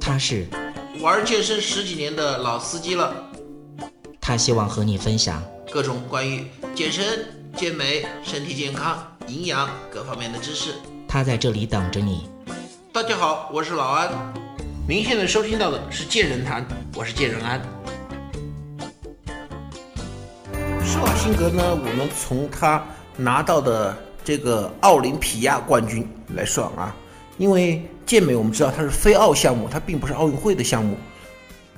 他是玩健身十几年的老司机了，他希望和你分享各种关于健身、健美、身体健康、营养各方面的知识。他在这里等着你。大家好，我是老安。您现在收听到的是健人谈，我是健人安。施瓦辛格呢，我们从他拿到的这个奥林匹亚冠军来算啊，因为健美我们知道它是非奥项目，它并不是奥运会的项目。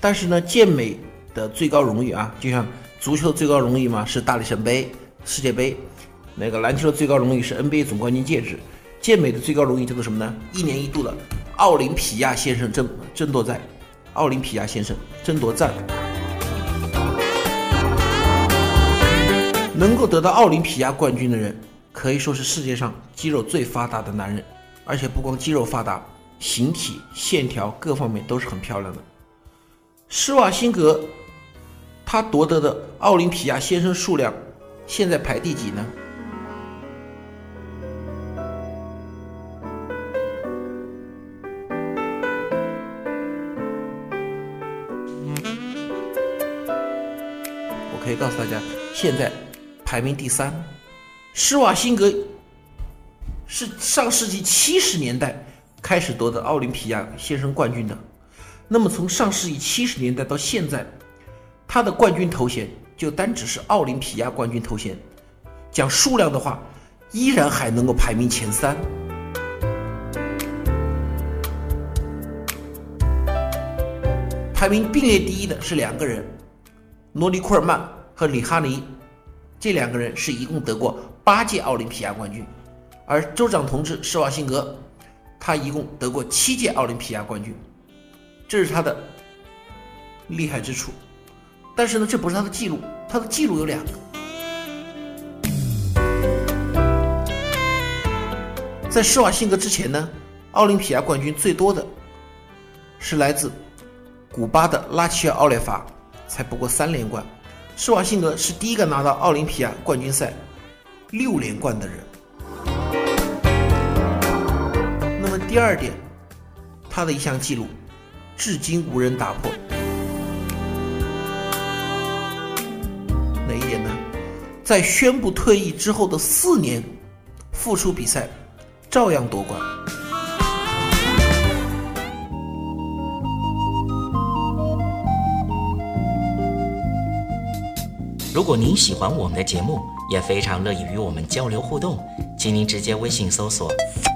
但是呢，健美的最高荣誉啊，就像足球的最高荣誉嘛是大力神杯、世界杯，那个篮球的最高荣誉是 NBA 总冠军戒指。健美的最高荣誉叫做什么呢？一年一度的奥林匹亚先生争争夺战，奥林匹亚先生争夺战。能够得到奥林匹亚冠军的人，可以说是世界上肌肉最发达的男人，而且不光肌肉发达，形体线条各方面都是很漂亮的。施瓦辛格，他夺得的奥林匹亚先生数量，现在排第几呢？我可以告诉大家，现在排名第三。施瓦辛格是上世纪七十年代开始夺得奥林匹亚先生冠军的。那么从上世纪七十年代到现在，他的冠军头衔就单只是奥林匹亚冠军头衔。讲数量的话，依然还能够排名前三。排名并列第一的是两个人，诺里库尔曼。和里哈尼这两个人是一共得过八届奥林匹亚冠军，而州长同志施瓦辛格，他一共得过七届奥林匹亚冠军，这是他的厉害之处。但是呢，这不是他的记录，他的记录有两个。在施瓦辛格之前呢，奥林匹亚冠军最多的是来自古巴的拉齐尔奥列法，才不过三连冠。施瓦辛格是第一个拿到奥林匹亚冠军赛六连冠的人。第二点，他的一项记录至今无人打破。哪一点呢？在宣布退役之后的四年，复出比赛，照样夺冠。如果您喜欢我们的节目，也非常乐意与我们交流互动，请您直接微信搜索“